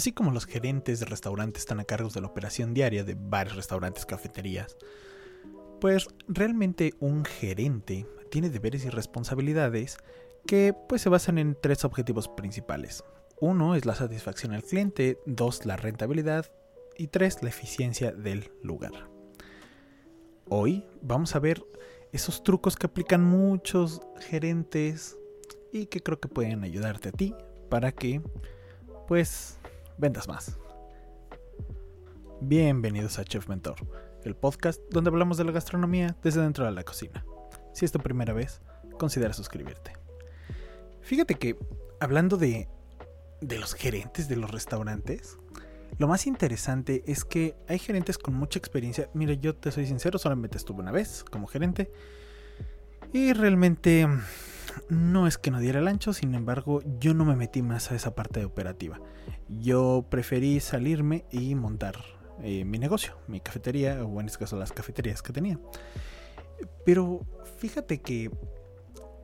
así como los gerentes de restaurantes están a cargo de la operación diaria de varios restaurantes, cafeterías, pues realmente un gerente tiene deberes y responsabilidades que pues se basan en tres objetivos principales. Uno es la satisfacción al cliente, dos la rentabilidad y tres la eficiencia del lugar. Hoy vamos a ver esos trucos que aplican muchos gerentes y que creo que pueden ayudarte a ti para que pues vendas más. Bienvenidos a Chef Mentor, el podcast donde hablamos de la gastronomía desde dentro de la cocina. Si es tu primera vez, considera suscribirte. Fíjate que hablando de, de los gerentes de los restaurantes, lo más interesante es que hay gerentes con mucha experiencia. Mira, yo te soy sincero, solamente estuve una vez como gerente. Y realmente no es que no diera el ancho, sin embargo, yo no me metí más a esa parte operativa. Yo preferí salirme y montar eh, mi negocio, mi cafetería, o en este caso las cafeterías que tenía. Pero fíjate que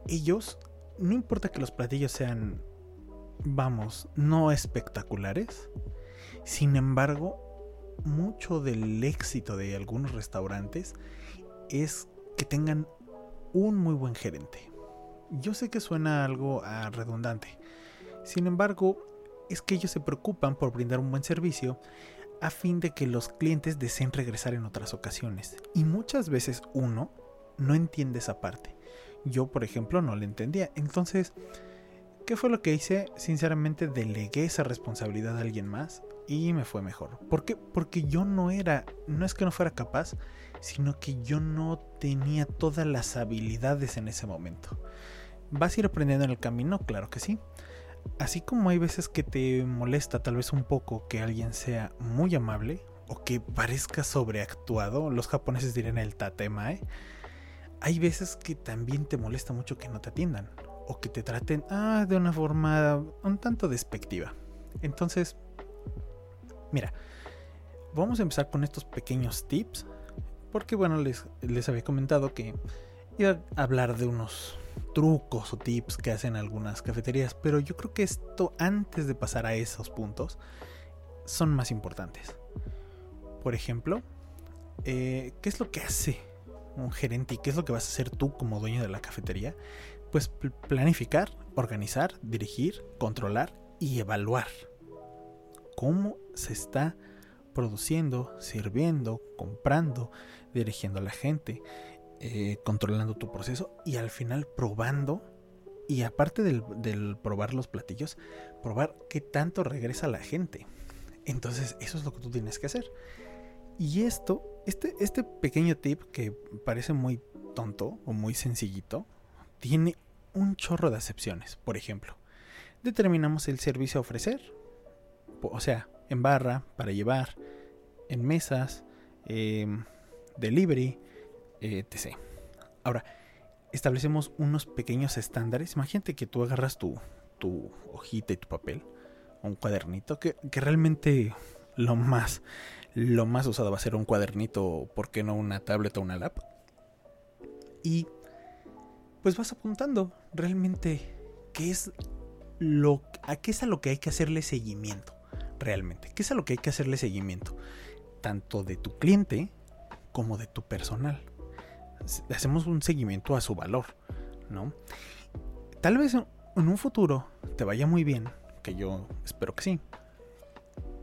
ellos, no importa que los platillos sean, vamos, no espectaculares, sin embargo, mucho del éxito de algunos restaurantes es que tengan un muy buen gerente. Yo sé que suena algo ah, redundante. Sin embargo, es que ellos se preocupan por brindar un buen servicio a fin de que los clientes deseen regresar en otras ocasiones. Y muchas veces uno no entiende esa parte. Yo, por ejemplo, no la entendía. Entonces, ¿qué fue lo que hice? Sinceramente, delegué esa responsabilidad a alguien más y me fue mejor. ¿Por qué? Porque yo no era, no es que no fuera capaz, sino que yo no tenía todas las habilidades en ese momento. ¿Vas a ir aprendiendo en el camino? Claro que sí. Así como hay veces que te molesta tal vez un poco que alguien sea muy amable o que parezca sobreactuado, los japoneses dirían el tatemae, hay veces que también te molesta mucho que no te atiendan o que te traten ah, de una forma un tanto despectiva. Entonces, mira, vamos a empezar con estos pequeños tips porque bueno, les, les había comentado que iba a hablar de unos trucos o tips que hacen algunas cafeterías, pero yo creo que esto antes de pasar a esos puntos son más importantes. Por ejemplo, eh, ¿qué es lo que hace un gerente y qué es lo que vas a hacer tú como dueño de la cafetería? Pues planificar, organizar, dirigir, controlar y evaluar cómo se está produciendo, sirviendo, comprando, dirigiendo a la gente, eh, controlando tu proceso y al final probando. Y aparte del, probar los platillos, probar qué tanto regresa la gente. Entonces, eso es lo que tú tienes que hacer. Y esto, este, este pequeño tip que parece muy tonto o muy sencillito, tiene un chorro de acepciones. Por ejemplo, determinamos el servicio a ofrecer. O sea, en barra, para llevar, en mesas, em, delivery, etc. Ahora, establecemos unos pequeños estándares. Imagínate que tú agarras tu, tu hojita y tu papel, un cuadernito, que, que, realmente lo más, lo más usado va a ser un cuadernito, ¿por qué no una tablet o una lap? Y pues vas apuntando realmente qué es lo, a qué es a lo que hay que hacerle seguimiento realmente, qué es a lo que hay que hacerle seguimiento, tanto de tu cliente como de tu personal hacemos un seguimiento a su valor, ¿no? Tal vez en un futuro te vaya muy bien, que yo espero que sí.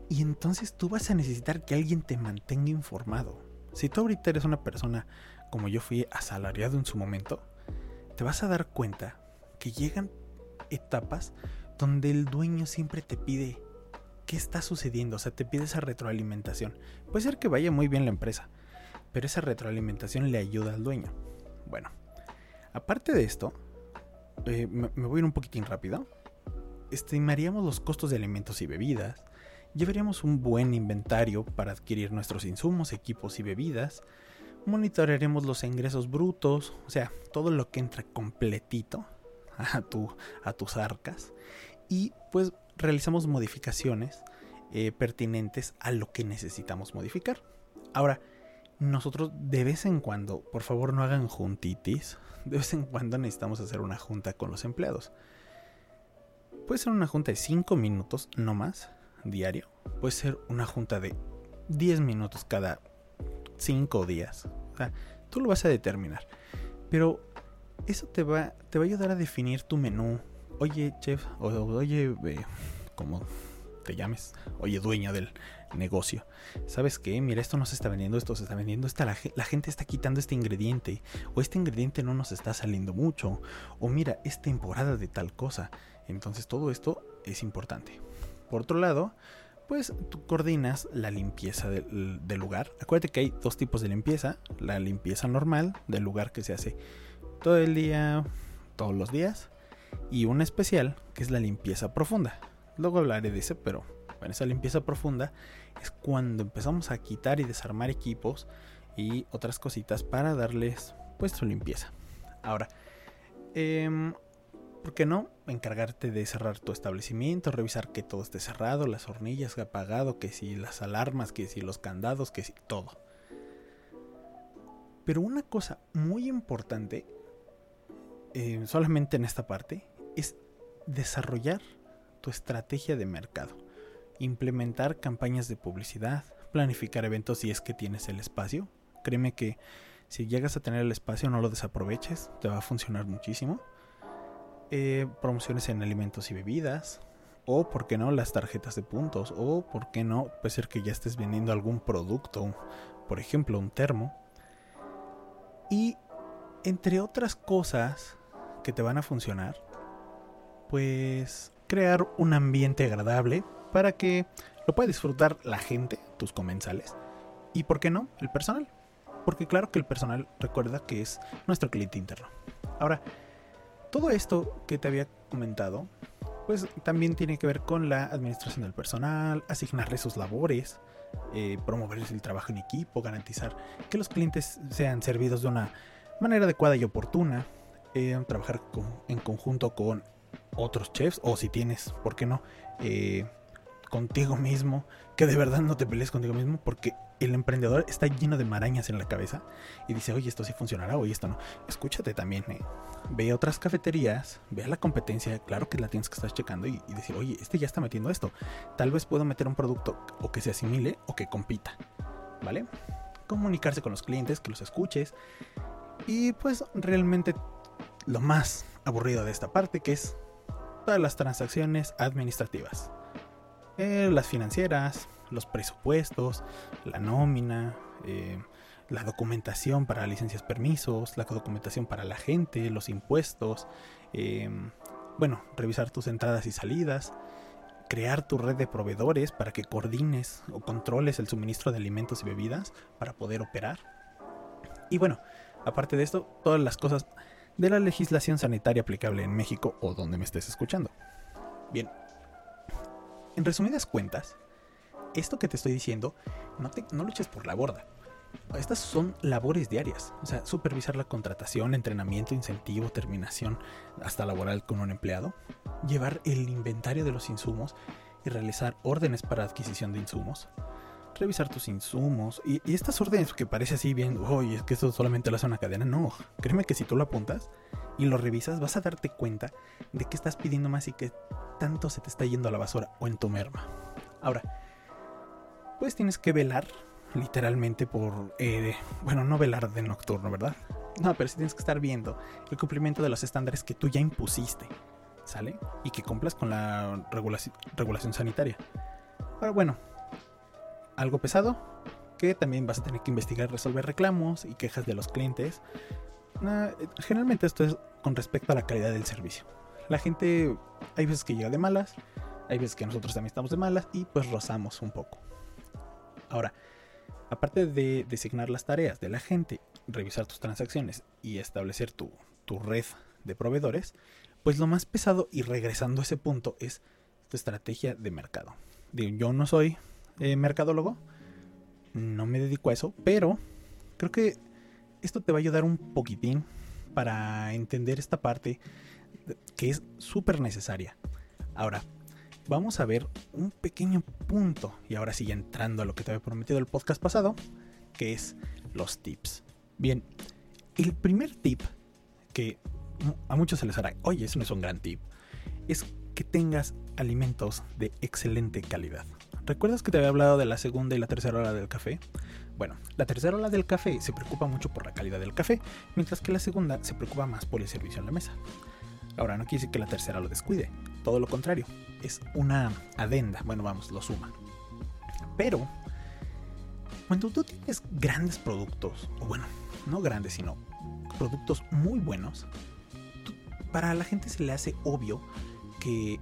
Y entonces tú vas a necesitar que alguien te mantenga informado. Si tú ahorita eres una persona como yo fui asalariado en su momento, te vas a dar cuenta que llegan etapas donde el dueño siempre te pide qué está sucediendo, o sea, te pide esa retroalimentación. Puede ser que vaya muy bien la empresa, pero esa retroalimentación le ayuda al dueño. Bueno, aparte de esto, eh, me, voy a ir un poquitín rápido. Estimaríamos los costos de alimentos y bebidas, llevaríamos un buen inventario para adquirir nuestros insumos, equipos y bebidas, monitorearemos los ingresos brutos, o sea, todo lo que entra completito a, tu, a tus arcas, y pues realizamos modificaciones eh, pertinentes a lo que necesitamos modificar. Ahora, nosotros de vez en cuando, por favor no hagan juntitis, de vez en cuando necesitamos hacer una junta con los empleados. Puede ser una junta de 5 minutos, no más, diario, puede ser una junta de 10 minutos cada 5 días. O sea, tú lo vas a determinar. Pero eso te va, te va a ayudar a definir tu menú. Oye, chef, oye, como te llames, oye, dueño del negocio. ¿Sabes qué? Mira, esto no se está vendiendo, esto se está vendiendo, esta, la, gente está quitando este ingrediente, o este ingrediente no nos está saliendo mucho, o mira, es temporada de tal cosa. Entonces todo esto es importante. Por otro lado, pues tú coordinas la limpieza del, del, lugar. Acuérdate que hay dos tipos de limpieza. La limpieza normal del lugar que se hace todo el día, todos los días. Y una especial que es la limpieza profunda. Luego hablaré de ese, pero bueno, esa limpieza profunda es cuando empezamos a quitar y desarmar equipos y otras cositas para darles pues su limpieza. Ahora, eh, ¿por qué no encargarte de cerrar tu establecimiento, revisar que todo esté cerrado, las hornillas apagado, que si las alarmas, que si los candados, que si todo? Pero una cosa muy importante, eh, solamente en esta parte, es desarrollar tu estrategia de mercado, implementar campañas de publicidad, planificar eventos si es que tienes el espacio. Créeme que si llegas a tener el espacio no lo desaproveches, te va a funcionar muchísimo eh, promociones en alimentos y bebidas, o por qué no las tarjetas de puntos, o por qué no puede ser que ya estés vendiendo algún producto, por ejemplo un termo. Y entre otras cosas que te van a funcionar, pues crear un ambiente agradable para que lo pueda disfrutar la gente, tus comensales, y por qué no, el personal. Porque claro que el personal recuerda que es nuestro cliente interno. Ahora, todo esto que te había comentado, pues también tiene que ver con la administración del personal, asignarle sus labores, eh, promover el trabajo en equipo, garantizar que los clientes sean servidos de una manera adecuada y oportuna, eh, trabajar en conjunto con otros chefs o si tienes, ¿por qué no? Eh, contigo mismo, que de verdad no te pelees contigo mismo, porque el emprendedor está lleno de marañas en la cabeza y dice, oye, esto sí funcionará, oye, esto no. Escúchate también, eh. ve a otras cafeterías, ve a la competencia, claro que la tienes que estar checando y, y, decir, oye, este ya está metiendo esto. Tal vez puedo meter un producto o que se asimile o que compita, ¿vale? Comunicarse con los clientes, que los escuches y pues realmente lo más aburrido de esta parte que es todas las transacciones administrativas. Eh, las financieras, los presupuestos, la nómina, eh, la documentación para licencias, permisos, la documentación para la gente, los impuestos, eh, bueno, revisar tus entradas y salidas, crear tu red de proveedores para que coordines o controles el suministro de alimentos y bebidas para poder operar. Y bueno, aparte de esto, todas las cosas de la legislación sanitaria aplicable en México o donde me estés escuchando. Bien, en resumidas cuentas, esto que te estoy diciendo, no, te, no por la borda. Estas son labores diarias, o sea, supervisar la contratación, entrenamiento, incentivo, terminación hasta laboral con un empleado, llevar el inventario de los insumos y realizar órdenes para adquisición de insumos, revisar tus insumos y, estas órdenes que parece así bien, oye, es que esto solamente lo hace una cadena, no, créeme que si tú lo apuntas y lo revisas vas a darte cuenta de que estás pidiendo más y que tanto se te está yendo a la basura o en tu merma. Ahora, pues tienes que velar literalmente por, eh, bueno, no velar de nocturno, ¿verdad? No, pero sí tienes que estar viendo el cumplimiento de los estándares que tú ya impusiste, ¿sale? Y que cumplas con la regulación, regulación sanitaria. Ahora, bueno, algo pesado, que también vas a tener que investigar, resolver reclamos y quejas de los clientes. generalmente esto es con respecto a la calidad del servicio. La gente, hay veces que llega de malas, hay veces que nosotros también estamos de malas y pues rozamos un poco. Ahora, aparte de designar las tareas de la gente, revisar tus transacciones y establecer tu, tu red de proveedores, pues lo más pesado y regresando a ese punto es tu estrategia de mercado. yo no soy eh, mercadólogo, no me dedico a eso, pero creo que esto te va a ayudar un poquitín para entender esta parte que es súper necesaria. Ahora, vamos a ver un pequeño punto, y ahora sí entrando a lo que te había prometido el podcast pasado, que es los tips. Bien, el primer tip que a muchos se les hará, oye, eso no es un gran tip, es que tengas alimentos de excelente calidad. ¿Recuerdas que te había hablado de la segunda y la tercera hora del café? Bueno, la tercera hora del café se preocupa mucho por la calidad del café, mientras que la segunda se preocupa más por el servicio en la mesa. Ahora, no quiere decir que la tercera lo descuide, todo lo contrario, es una adenda, bueno, vamos, lo suma. Pero, cuando tú tienes grandes productos, o bueno, no grandes, sino productos muy buenos, para la gente se le hace obvio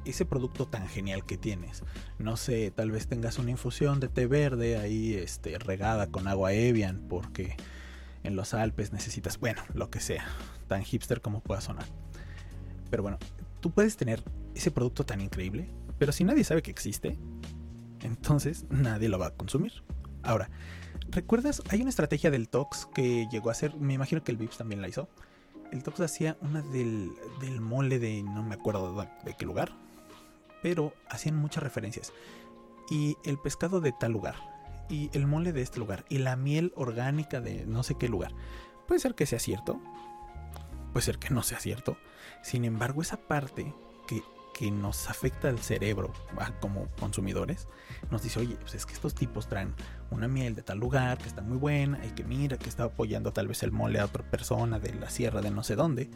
ese producto tan genial que tienes, no sé, tal vez tengas una infusión de té verde ahí este, regada con agua Evian porque en los Alpes necesitas, bueno, lo que sea, tan hipster como pueda sonar. Pero bueno, tú puedes tener ese producto tan increíble, pero si nadie sabe que existe, entonces nadie lo va a consumir. Ahora, ¿recuerdas? Hay una estrategia del Tox que llegó a ser, me imagino que el Vips también la hizo, el Tox hacía una del, del mole de no me acuerdo de, qué lugar, pero hacían muchas referencias. Y el pescado de tal lugar, y el mole de este lugar, y la miel orgánica de no sé qué lugar. Puede ser que sea cierto, puede ser que no sea cierto. Sin embargo, esa parte que que nos afecta al cerebro como consumidores, nos dice, oye, pues es que estos tipos traen una miel de tal lugar que está muy buena y que mira que está apoyando tal vez el mole a otra persona de la sierra de no sé dónde.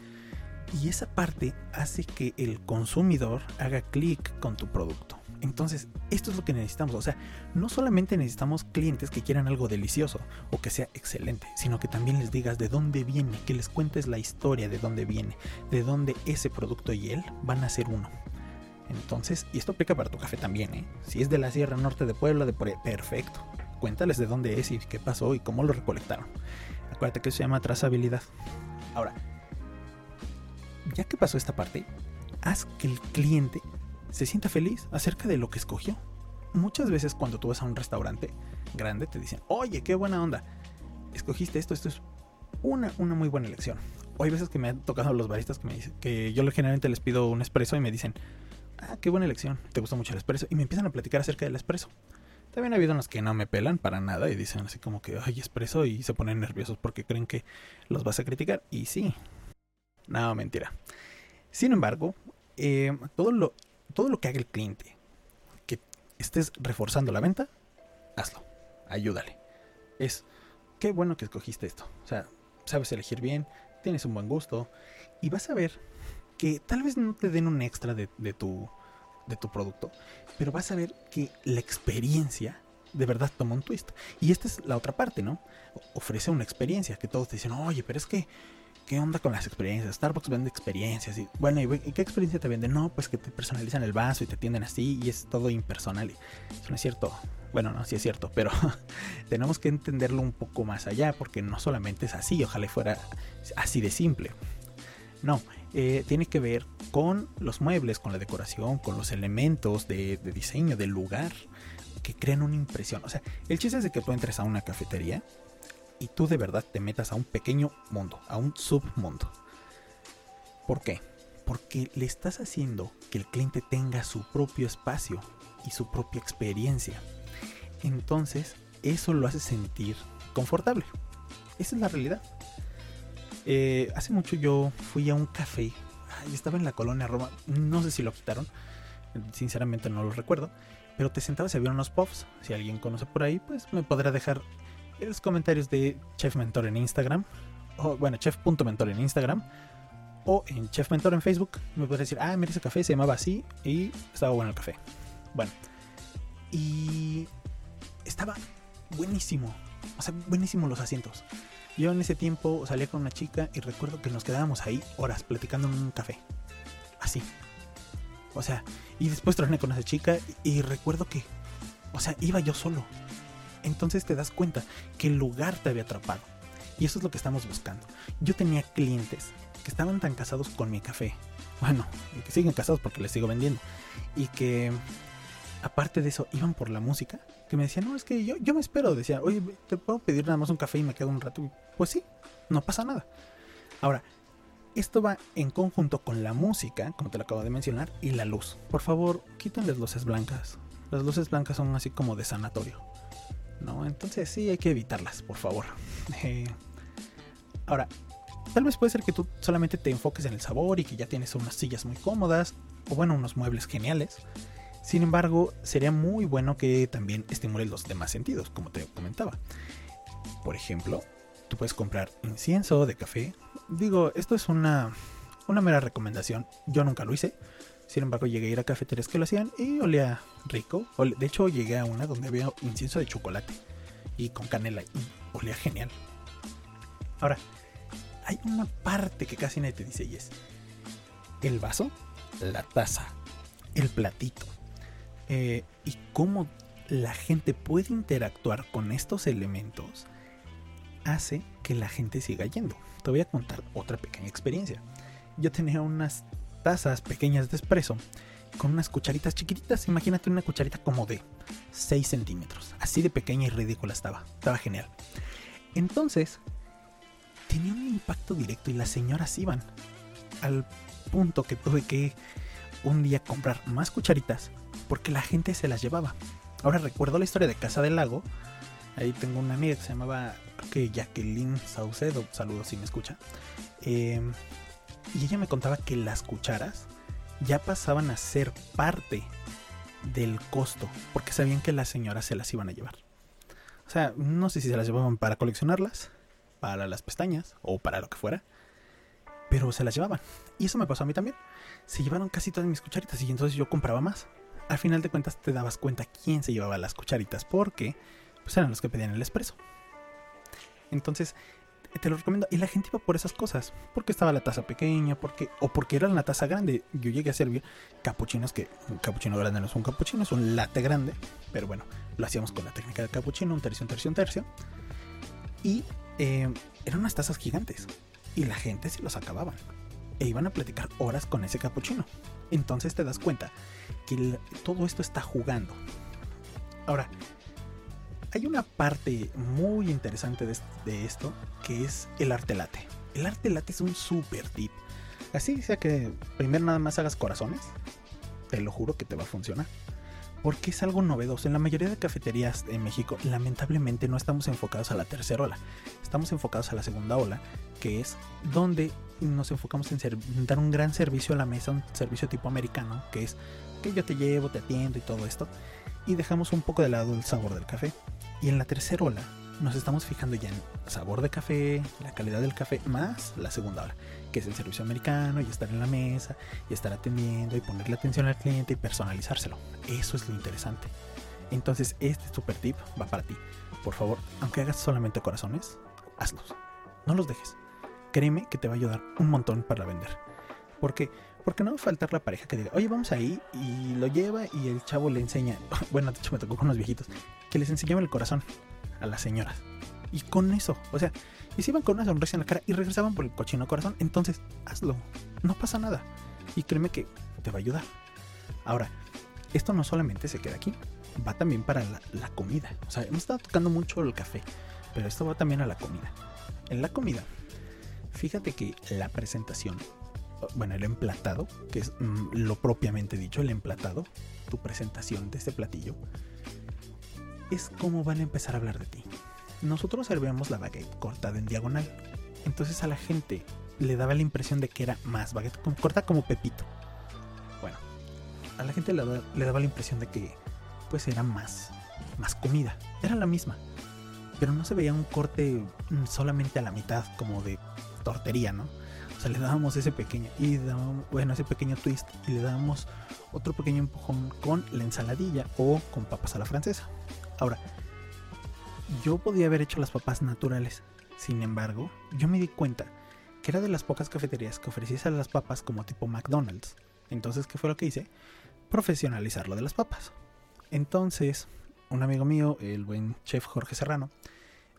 Y esa parte hace que el consumidor haga clic con tu producto. Entonces, esto es lo que necesitamos. O sea, no solamente necesitamos clientes que quieran algo delicioso o que sea excelente, sino que también les digas de dónde viene, que les cuentes la historia de dónde viene, de dónde ese producto y él van a ser uno. Entonces, y esto aplica para tu café también, ¿eh? Si es de la Sierra Norte de Puebla, de perfecto. Cuéntales de dónde es y qué pasó y cómo lo recolectaron. Acuérdate que eso se llama trazabilidad. Ahora, ya que pasó esta parte, haz que el cliente se sienta feliz acerca de lo que escogió. Muchas veces cuando tú vas a un restaurante grande te dicen, oye, qué buena onda, escogiste esto, esto es una, una muy buena elección. O hay veces que me han tocado los baristas que me dicen que yo generalmente les pido un espresso y me dicen, ah, qué buena elección, te gusta mucho el espresso. Y me empiezan a platicar acerca del espresso. También ha habido unos que no me pelan para nada y dicen así como que, ay, espresso, y se ponen nerviosos porque creen que los vas a criticar. Y sí, nada, mentira. Sin embargo, eh, todo, lo, todo lo que haga el cliente, que estés reforzando la venta, hazlo, ayúdale. Es, qué bueno que escogiste esto. O sea, sabes elegir bien, tienes un buen gusto y vas a ver que tal vez no te den un extra de, tu, de tu producto, pero vas a ver que la experiencia de verdad toma un twist. Y esta es la otra parte, ¿no? Ofrece una experiencia que todos te dicen, oye, pero es que, ¿qué onda con las experiencias? Starbucks vende experiencias. Y, bueno, ¿y qué experiencia te vende? No, pues que te personalizan el vaso y te atienden así y es todo impersonal. Eso no es cierto. Bueno, no, sí es cierto, pero tenemos que entenderlo un poco más allá porque no solamente es así, ojalá fuera así de simple. No, eh, tiene que ver con los muebles, con la decoración, con los elementos de, diseño del lugar que crean una impresión. O sea, el chiste es de que tú entres a una cafetería y tú de verdad te metas a un pequeño mundo, a un submundo. ¿Por qué? Porque le estás haciendo que el cliente tenga su propio espacio y su propia experiencia. Entonces, eso lo hace sentir confortable. Esa es la realidad. Eh, hace mucho yo fui a un café. estaba en la colonia Roma. No sé si lo quitaron. Sinceramente no lo recuerdo. Pero te sentabas y había unos puffs. Si alguien conoce por ahí, pues me podrá dejar en los comentarios de Chef Mentor en Instagram. O bueno, chef.mentor en Instagram. O en Chef Mentor en Facebook. Me podrá decir, ah, mira ese café, se llamaba así. Y estaba bueno el café. Bueno. Y estaba buenísimo. O sea, buenísimo los asientos. Yo en ese tiempo salía con una chica y recuerdo que nos quedábamos ahí horas platicando en un café. Así. O sea, y después troné con esa chica y, recuerdo que, o sea, iba yo solo. Entonces te das cuenta que el lugar te había atrapado. Y eso es lo que estamos buscando. Yo tenía clientes que estaban tan casados con mi café. Bueno, y que siguen casados porque les sigo vendiendo. Y que aparte de eso, iban por la música, que me decían, no, es que yo, yo me espero, decía, oye, ¿te puedo pedir nada más un café y me quedo un rato? Pues sí, no pasa nada. Ahora, esto va en conjunto con la música, como te lo acabo de mencionar, y la luz. Por favor, quiten las luces blancas. Las luces blancas son así como de sanatorio. ¿No? Entonces sí hay que evitarlas, por favor. Eh, ahora, tal vez puede ser que tú solamente te enfoques en el sabor y que ya tienes unas sillas muy cómodas. o bueno, unos muebles geniales. Sin embargo, sería muy bueno que también estimule los demás sentidos, como te comentaba. Por ejemplo, tú puedes comprar incienso de café. Digo, esto es una, una mera recomendación. Yo nunca lo hice. Sin embargo, llegué a ir a cafeterías que lo hacían y olía rico. De hecho, llegué a una donde había incienso de chocolate y con canela y olía genial. Ahora, hay una parte que casi nadie te dice y es el vaso, la taza, el platito. Eh, y cómo la gente puede interactuar con estos elementos hace que la gente siga yendo. Te voy a contar otra pequeña experiencia. Yo tenía unas tazas pequeñas de espresso con unas cucharitas chiquititas. Imagínate una cucharita como de 6 centímetros. Así de pequeña y ridícula estaba. Estaba genial. Entonces, tenía un impacto directo y las señoras iban. Al punto que tuve que un día comprar más cucharitas porque la gente se las llevaba. Ahora recuerdo la historia de Casa del Lago. Ahí tengo una amiga que se llamaba, que Jacqueline Saucedo, saludos si me escucha. Em, y ella me contaba que las cucharas ya pasaban a ser parte del costo, porque sabían que las señoras se las iban a llevar. O sea, no sé si se las llevaban para coleccionarlas, para las pestañas o para lo que fuera, pero se las llevaban. Y eso me pasó a mí también. Se llevaron casi todas mis cucharitas y entonces yo compraba más. Al final de cuentas te dabas cuenta quién se llevaba las cucharitas porque pues eran los que pedían el expreso. Entonces, te lo recomiendo. Y la gente iba por esas cosas. Porque estaba la taza pequeña, porque, o porque era una taza grande. Yo llegué a servir capuchinos, que un capuchino grande no es un capuchino, es un latte grande. Pero bueno, lo hacíamos con la técnica del capuchino, un tercio, un tercio, un tercio. Y eh, eran unas tazas gigantes. Y la gente se los acababan. E iban a platicar horas con ese capuchino. Entonces te das cuenta que todo esto está jugando. Ahora, hay una parte muy interesante de, esto que es el arte late. El arte late es un super tip. Así sea que primero nada más hagas corazones, te lo juro que te va a funcionar. Porque es algo novedoso. En la mayoría de cafeterías en México, lamentablemente no estamos enfocados a la tercera ola. Estamos enfocados a la segunda ola, que es donde nos enfocamos en dar un gran servicio a la mesa, un servicio tipo americano, que es que yo te llevo, te atiendo y todo esto. Y dejamos un poco de lado el sabor del café. Y en la tercera ola nos estamos fijando ya en sabor de café, la calidad del café, más la segunda ola, que es el servicio americano y estar en la mesa y estar atendiendo y ponerle atención al cliente y personalizárselo. Eso es lo interesante. Entonces este super tip va para ti. Por favor, aunque hagas solamente corazones, hazlos. No los dejes. Créeme que te va a ayudar un montón para vender. Porque porque no va a faltar la pareja que diga, oye, vamos ahí, y lo lleva y el chavo le enseña, bueno, de hecho me tocó con unos viejitos, que les enseñaba el corazón a las señoras. Y con eso, o sea, y se iban con una sonrisa en la cara y regresaban por el cochino corazón, entonces hazlo, no pasa nada. Y créeme que te va a ayudar. Ahora, esto no solamente se queda aquí, va también para la, la comida. O sea, hemos estado tocando mucho el café, pero esto va también a la comida. En la comida, fíjate que la presentación bueno, el emplatado, que es mm, lo propiamente dicho, el emplatado, tu presentación de este platillo, es como van a empezar a hablar de ti. Nosotros servíamos la baguette cortada en diagonal, entonces a la gente le daba la impresión de que era más baguette, corta como Pepito. Bueno, a la gente le daba, le daba la impresión de que pues era más, más comida, era la misma, pero no se veía un corte mm, solamente a la mitad como de tortería, ¿no? O sea, le dábamos ese pequeño, y bueno, ese pequeño twist y le dábamos otro pequeño empujón con la ensaladilla o con papas a la francesa. Ahora, yo podía haber hecho las papas naturales, sin embargo, yo me di cuenta que era de las pocas cafeterías que ofreciesen las papas como tipo McDonald's. Entonces, ¿qué fue lo que hice? Profesionalizar lo de las papas. Entonces, un amigo mío, el buen chef Jorge Serrano,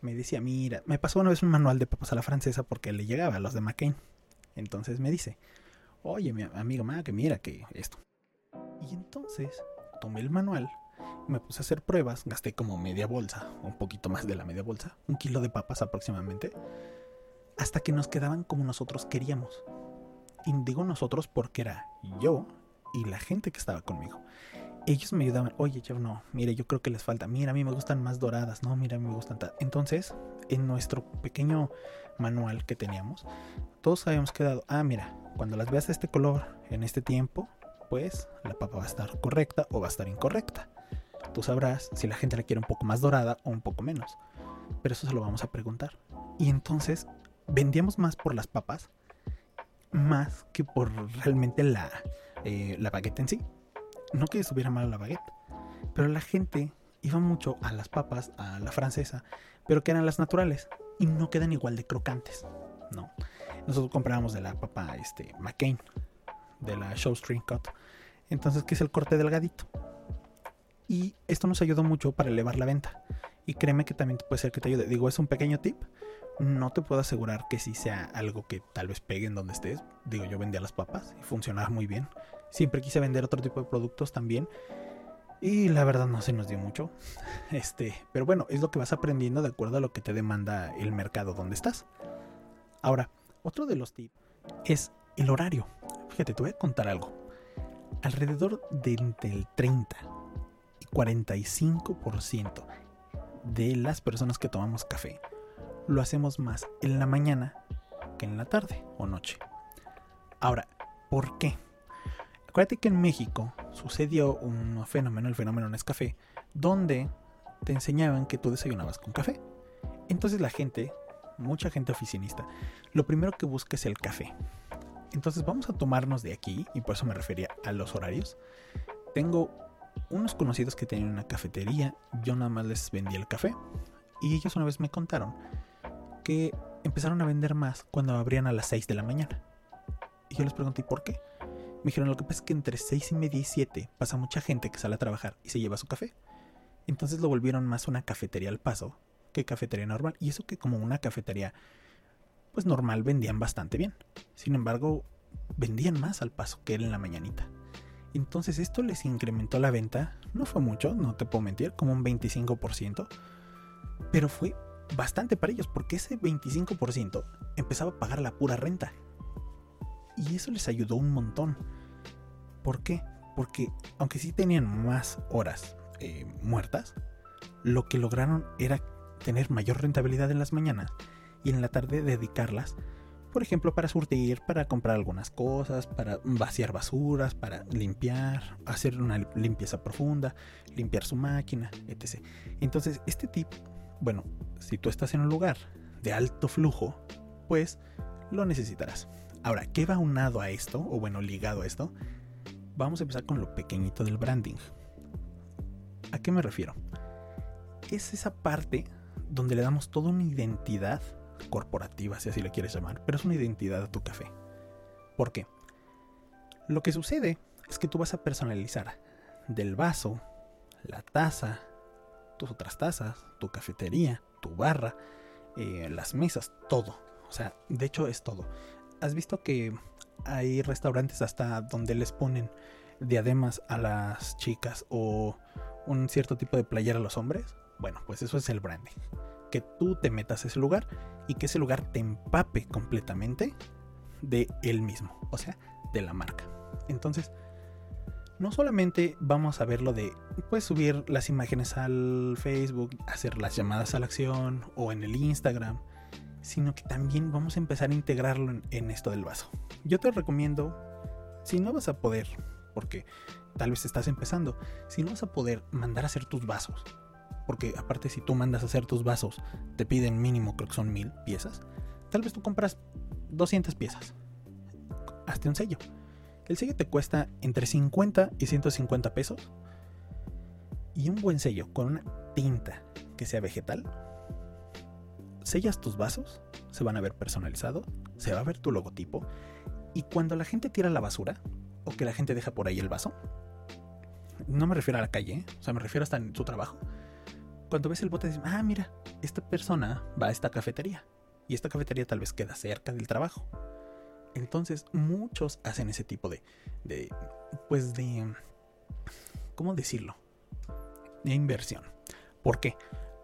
me decía, mira, me pasó una vez un manual de papas a la francesa porque le llegaba a los de McCain. Entonces me dice, oye, mi amigo, ma, que mira que esto. Y entonces tomé el manual, me puse a hacer pruebas, gasté como media bolsa, un poquito más de la media bolsa, un kilo de papas aproximadamente, hasta que nos quedaban como nosotros queríamos. Y digo nosotros porque era yo y la gente que estaba conmigo. Ellos me ayudaban, oye, chef, no, mire, yo creo que les falta, mira, a mí me gustan más doradas, no, mira, a mí me gustan Entonces, en nuestro pequeño manual que teníamos, todos habíamos quedado, ah, mira, cuando las veas de este color, en este tiempo, pues la papa va a estar correcta o va a estar incorrecta. Tú sabrás si la gente la quiere un poco más dorada o un poco menos. Pero eso se lo vamos a preguntar. Y entonces vendíamos más por las papas, más que por realmente la, eh, la en sí. No que estuviera mal la baguette, pero la gente iba mucho a las papas, a la francesa, pero que eran las naturales y no quedan igual de crocantes. No. Nosotros comprábamos de la papa este, McCain, de la Showstring Cut. Entonces, que es el corte delgadito. Y esto nos ayudó mucho para elevar la venta. Y créeme que también puede ser que te ayude. Digo, es un pequeño tip. No te puedo asegurar que si sea algo que tal vez pegue en donde estés. Digo, yo vendía las papas y funcionaba muy bien. Siempre quise vender otro tipo de productos también. Y la verdad no se nos dio mucho. Este, pero bueno, es lo que vas aprendiendo de acuerdo a lo que te demanda el mercado donde estás. Ahora, otro de los tips es el horario. Fíjate, te voy a contar algo. Alrededor del 30 y 45% de las personas que tomamos café lo hacemos más en la mañana que en la tarde o noche. Ahora, ¿por qué? Acuérdate que en México sucedió un fenómeno, el fenómeno café, donde te enseñaban que tú desayunabas con café. Entonces la gente, mucha gente oficinista, lo primero que busca es el café. Entonces vamos a tomarnos de aquí, y por eso me refería a los horarios. Tengo unos conocidos que tenían una cafetería, yo nada más les vendía el café, y ellos una vez me contaron que empezaron a vender más cuando abrían a las 6 de la mañana. Y yo les pregunté, ¿por qué? Me dijeron, lo que pasa es que entre 6 y media y 7 pasa mucha gente que sale a trabajar y se lleva su café. Entonces lo volvieron más una cafetería al paso que cafetería normal. Y eso que como una cafetería pues normal vendían bastante bien. Sin embargo, vendían más al paso que en la mañanita. Entonces esto les incrementó la venta. No fue mucho, no te puedo mentir, como un 25%. Pero fue bastante para ellos porque ese 25% empezaba a pagar la pura renta. Y eso les ayudó un montón. ¿Por qué? Porque aunque sí tenían más horas eh, muertas, lo que lograron era tener mayor rentabilidad en las mañanas y en la tarde dedicarlas, por ejemplo, para surtir, para comprar algunas cosas, para vaciar basuras, para limpiar, hacer una limpieza profunda, limpiar su máquina, etc. Entonces, este tip, bueno, si tú estás en un lugar de alto flujo, pues lo necesitarás. Ahora, ¿qué va unado a esto? O bueno, ligado a esto. Vamos a empezar con lo pequeñito del branding. ¿A qué me refiero? Es esa parte donde le damos toda una identidad corporativa, si así le quieres llamar, pero es una identidad a tu café. ¿Por qué? Lo que sucede es que tú vas a personalizar del vaso, la taza, tus otras tazas, tu cafetería, tu barra, eh, las mesas, todo. O sea, de hecho es todo. ¿Has visto que hay restaurantes hasta donde les ponen diademas a las chicas o un cierto tipo de playera a los hombres? Bueno, pues eso es el branding. Que tú te metas a ese lugar y que ese lugar te empape completamente de él mismo, o sea, de la marca. Entonces, no solamente vamos a ver lo de pues subir las imágenes al Facebook, hacer las llamadas a la acción o en el Instagram, sino que también vamos a empezar a integrarlo en, esto del vaso. Yo te recomiendo, si no vas a poder, porque tal vez estás empezando, si no vas a poder mandar a hacer tus vasos, porque aparte si tú mandas a hacer tus vasos, te piden mínimo, creo que son mil piezas, tal vez tú compras 200 piezas, hazte un sello. El sello te cuesta entre 50 y 150 pesos. Y un buen sello con una tinta que sea vegetal sellas tus vasos, se van a ver personalizados, se va a ver tu logotipo, y cuando la gente tira la basura, o que la gente deja por ahí el vaso, no me refiero a la calle, ¿eh? o sea, me refiero hasta en su trabajo. Cuando ves el bote, dices, ah, mira, esta persona va a esta cafetería, y esta cafetería tal vez queda cerca del trabajo. Entonces, muchos hacen ese tipo de, de pues de, ¿cómo decirlo? De inversión. ¿Por qué?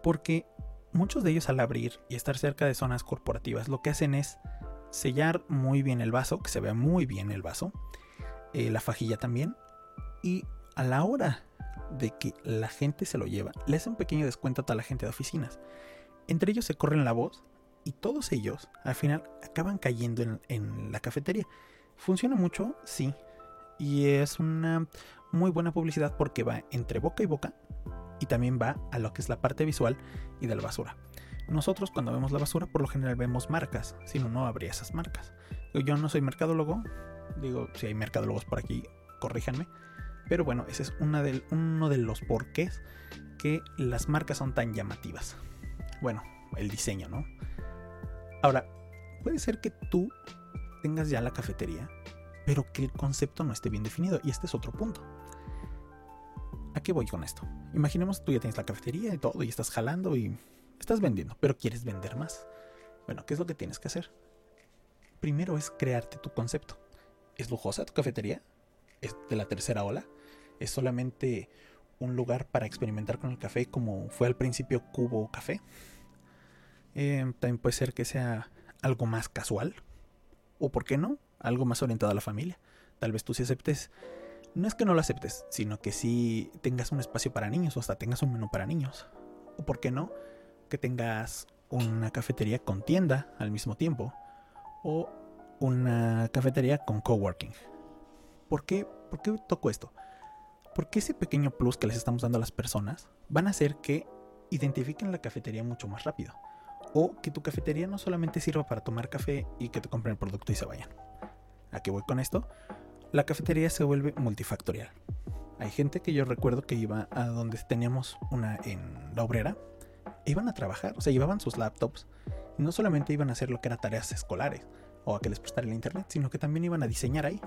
Porque muchos de ellos al abrir y estar cerca de zonas corporativas lo que hacen es sellar muy bien el vaso, que se vea muy bien el vaso, eh, la fajilla también, y a la hora de que la gente se lo lleva, le hace un pequeño descuento a toda la gente de oficinas. Entre ellos se corren la voz y todos ellos al final acaban cayendo en, en la cafetería. ¿Funciona mucho? Sí. Y es una muy buena publicidad porque va entre boca y boca y también va a lo que es la parte visual y de la basura. Nosotros cuando vemos la basura por lo general vemos marcas, si no, no habría esas marcas. Yo no soy mercadólogo, digo, si hay mercadólogos por aquí, corríjanme. Pero bueno, ese es uno de los porqués que las marcas son tan llamativas. Bueno, el diseño, ¿no? Ahora, puede ser que tú tengas ya la cafetería, pero que el concepto no esté bien definido. Y este es otro punto. ¿A qué voy con esto? Imaginemos tú ya tienes la cafetería y todo y estás jalando y estás vendiendo, pero quieres vender más. Bueno, ¿qué es lo que tienes que hacer? Primero es crearte tu concepto. ¿Es lujosa tu cafetería? ¿Es de la tercera ola? ¿Es solamente un lugar para experimentar con el café como fue al principio Cubo Café? Eh, también puede ser que sea algo más casual. O, ¿por qué no? Algo más orientado a la familia. Tal vez tú sí aceptes no es que no lo aceptes, sino que si tengas un espacio para niños o hasta tengas un menú para niños. O por qué no, que tengas una cafetería con tienda al mismo tiempo. O una cafetería con coworking. ¿Por qué, ¿Por qué toco esto? Porque ese pequeño plus que les estamos dando a las personas van a hacer que identifiquen la cafetería mucho más rápido. O que tu cafetería no solamente sirva para tomar café y que te compren el producto y se vayan. ¿A qué voy con esto? La cafetería se vuelve multifactorial. Hay gente que yo recuerdo que iba a donde teníamos una en la obrera, iban a trabajar, o sea, llevaban sus laptops y no solamente iban a hacer lo que era tareas escolares o a que les prestara el internet, sino que también iban a diseñar ahí.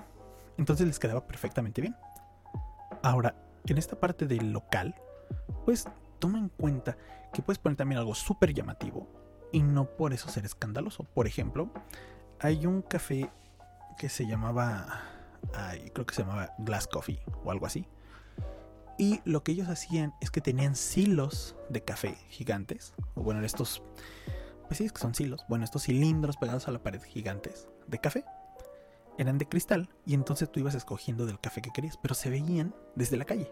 Entonces les quedaba perfectamente bien. Ahora, en esta parte del local, pues toma en cuenta que puedes poner también algo súper llamativo y no por eso ser escandaloso. Por ejemplo, hay un café que se llamaba creo que se llamaba Glass Coffee o algo así. Y lo que ellos hacían es que tenían silos de café gigantes, o bueno, estos, pues sí, es que son silos, bueno, estos cilindros pegados a la pared gigantes de café. Eran de cristal y entonces tú ibas escogiendo del café que querías, pero se veían desde la calle.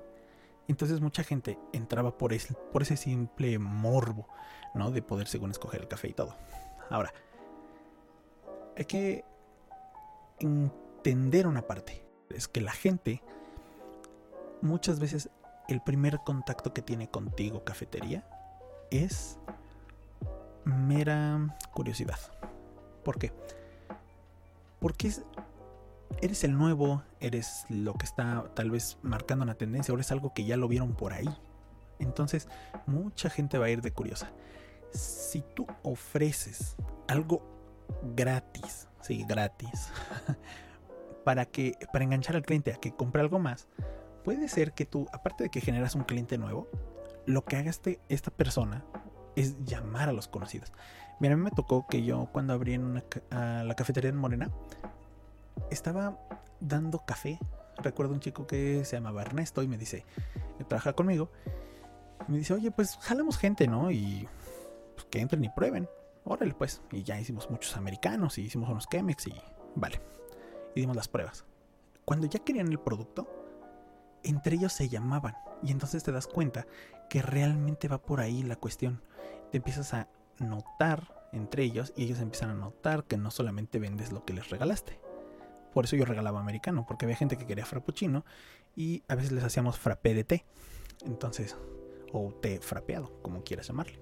Entonces mucha gente entraba por ese, por ese simple morbo, ¿no? De poder según escoger el café y todo. Ahora, hay que entender una parte. Es que la gente, muchas veces el primer contacto que tiene contigo, cafetería, es mera curiosidad. ¿Por qué? Porque eres el nuevo, eres lo que está tal vez marcando una tendencia, o eres algo que ya lo vieron por ahí. Entonces, mucha gente va a ir de curiosa. Si tú ofreces algo gratis, sí, gratis, para, que, para enganchar al cliente a que compre algo más, puede ser que tú, aparte de que generas un cliente nuevo, lo que haga este, esta persona es llamar a los conocidos. Mira, a mí me tocó que yo cuando abrí en una, la cafetería en Morena, estaba dando café. Recuerdo un chico que se llamaba Ernesto y me dice, trabaja conmigo. me dice, oye, pues jalamos gente, ¿no? Y pues, que entren y prueben. Órale, pues. Y ya hicimos muchos americanos y hicimos unos Chemex y vale y dimos las pruebas. Cuando ya querían el producto, entre ellos se llamaban y entonces te das cuenta que realmente va por ahí la cuestión. Te empiezas a notar entre ellos y ellos empiezan a notar que no solamente vendes lo que les regalaste. Por eso yo regalaba americano, porque había gente que quería frappuccino y a veces les hacíamos frappé de té. Entonces, o té frapeado, como quieras llamarle.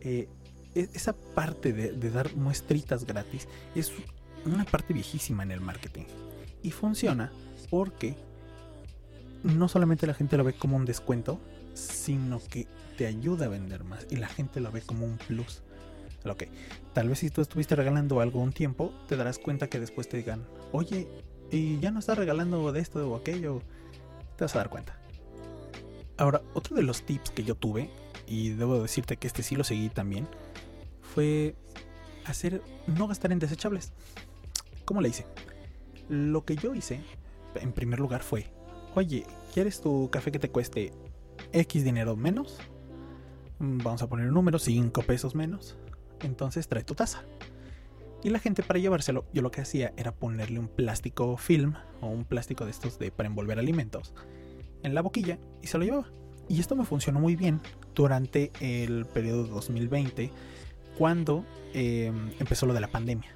Eh, e-, esa parte de, de, dar muestritas gratis es una parte viejísima en el marketing. Y funciona porque no solamente la gente lo ve como un descuento, sino que te ayuda a vender más y la gente lo ve como un plus. Que tal vez si tú estuviste regalando algo un tiempo, te darás cuenta que después te digan, oye, y ya no estás regalando de esto o aquello, te vas a dar cuenta. Ahora, otro de los tips que yo tuve, y debo decirte que este sí lo seguí también, fue hacer no gastar en desechables. ¿Cómo le hice? Lo que yo hice, en primer lugar, fue, oye, ¿quieres tu café que te cueste X dinero menos? Mm, vamos a poner un número, 5 pesos menos. Entonces trae tu taza. Y la gente para llevárselo, yo lo que hacía era ponerle un plástico film o un plástico de estos de para envolver alimentos en la boquilla y se lo llevaba. Y esto me funcionó muy bien durante el periodo 2020 cuando em, empezó lo de la pandemia.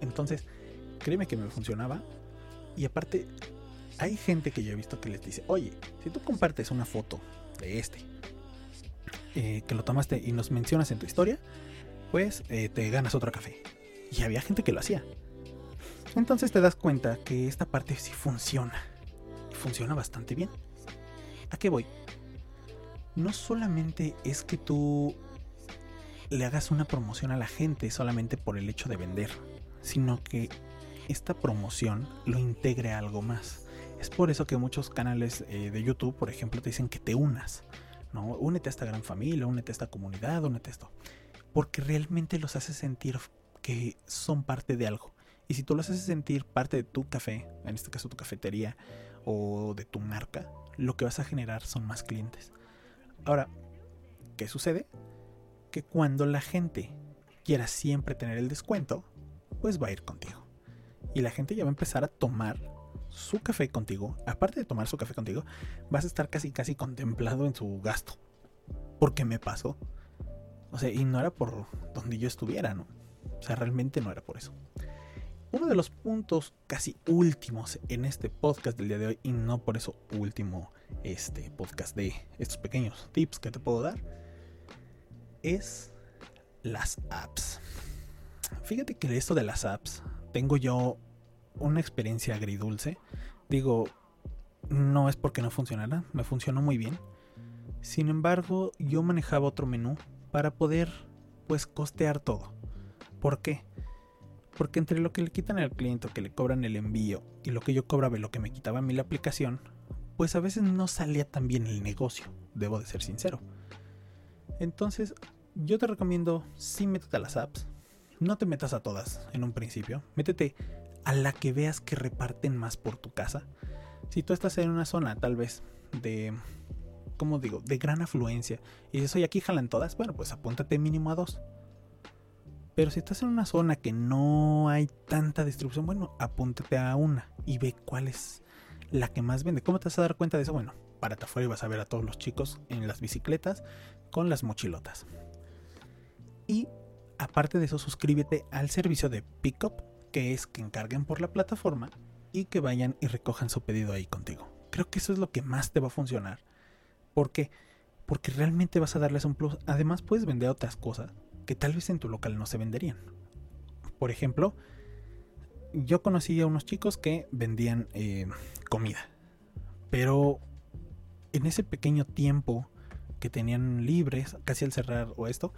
Entonces, créeme que me funcionaba. Y aparte, hay gente que yo he visto que les dice, oye, si tú compartes una foto de este, eh, que lo tomaste y nos mencionas en tu historia, pues eh, te ganas otro café. Y había gente que lo hacía. Entonces te das cuenta que esta parte sí funciona. Y funciona bastante bien. ¿A qué voy? No solamente es que tú le hagas una promoción a la gente solamente por el hecho de vender, sino que esta promoción lo integre a algo más. Es por eso que muchos canales eh, de YouTube, por ejemplo, te dicen que te unas. ¿no? Únete a esta gran familia, únete a esta comunidad, únete a esto. Porque realmente los hace sentir que son parte de algo. Y si tú los haces sentir parte de tu café, en este caso tu cafetería o de tu marca, lo que vas a generar son más clientes. Ahora, ¿qué sucede? Que cuando la gente quiera siempre tener el descuento, pues va a ir contigo. Y la gente ya va a empezar a tomar su café contigo. Aparte de tomar su café contigo, vas a estar casi casi contemplado en su gasto. Porque me pasó. O sea, y no era por donde yo estuviera, ¿no? O sea, realmente no era por eso. Uno de los puntos casi últimos en este podcast del día de hoy, y no por eso último este podcast de estos pequeños tips que te puedo dar, es las apps. Fíjate que esto de las apps, tengo yo una experiencia agridulce. Digo, no es porque no funcionara, me funcionó muy bien. Sin embargo, yo manejaba otro menú para poder, pues, costear todo. ¿Por qué? Porque entre lo que le quitan al cliente, que le cobran el envío y lo que yo cobraba y lo que me quitaba a mí la aplicación, pues a veces no salía tan bien el negocio, debo de ser sincero. Entonces, yo te recomiendo, sí métete a las apps, no te metas a todas en un principio, métete a la que veas que reparten más por tu casa. Si tú estás en una zona tal vez de, ¿cómo digo?, de gran afluencia y dices, oye, aquí jalan todas, bueno, pues apúntate mínimo a dos. Pero si estás en una zona que no hay tanta distribución, bueno, apúntate a una y ve cuál es la que más vende. ¿Cómo te vas a dar cuenta de eso? Bueno, párate afuera y vas a ver a todos los chicos en las bicicletas con las mochilotas. Y aparte de eso, suscríbete al servicio de Pickup, que es que encarguen por la plataforma y que vayan y recojan su pedido ahí contigo. Creo que eso es lo que más te va a funcionar. ¿Por qué? Porque realmente vas a darles un plus. Además, puedes vender otras cosas que tal vez en tu local no se venderían. Por ejemplo, yo conocí a unos chicos que vendían eh, comida, pero en ese pequeño tiempo que tenían libres, casi al cerrar o esto,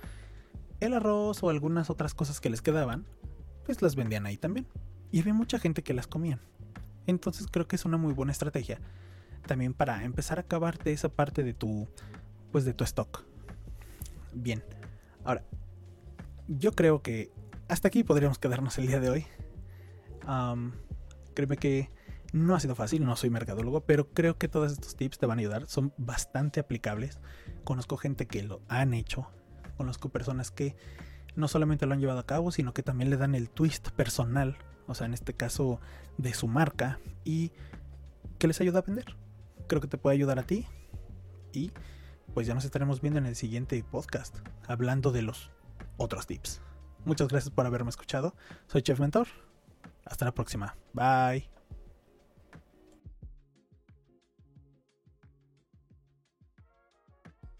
el arroz o algunas otras cosas que les quedaban, pues las vendían ahí también. Y había mucha gente que las comían. Entonces creo que es una muy buena estrategia también para empezar a acabarte esa parte de tu pues de tu stock. Bien. Ahora, yo creo que hasta aquí podríamos quedarnos el día de hoy. créeme que no ha sido fácil, no soy mercadólogo, pero creo que todos estos tips te van a ayudar, son bastante aplicables. Conozco gente que lo han hecho, conozco personas que no solamente lo han llevado a cabo, sino que también le dan el twist personal, o sea, en este caso de su marca, y que les ayuda a vender. Creo que te puede ayudar a ti. Y pues ya nos estaremos viendo en el siguiente podcast, hablando de los otros tips. Muchas gracias por haberme escuchado. Soy Chef Mentor. Hasta la próxima. Bye.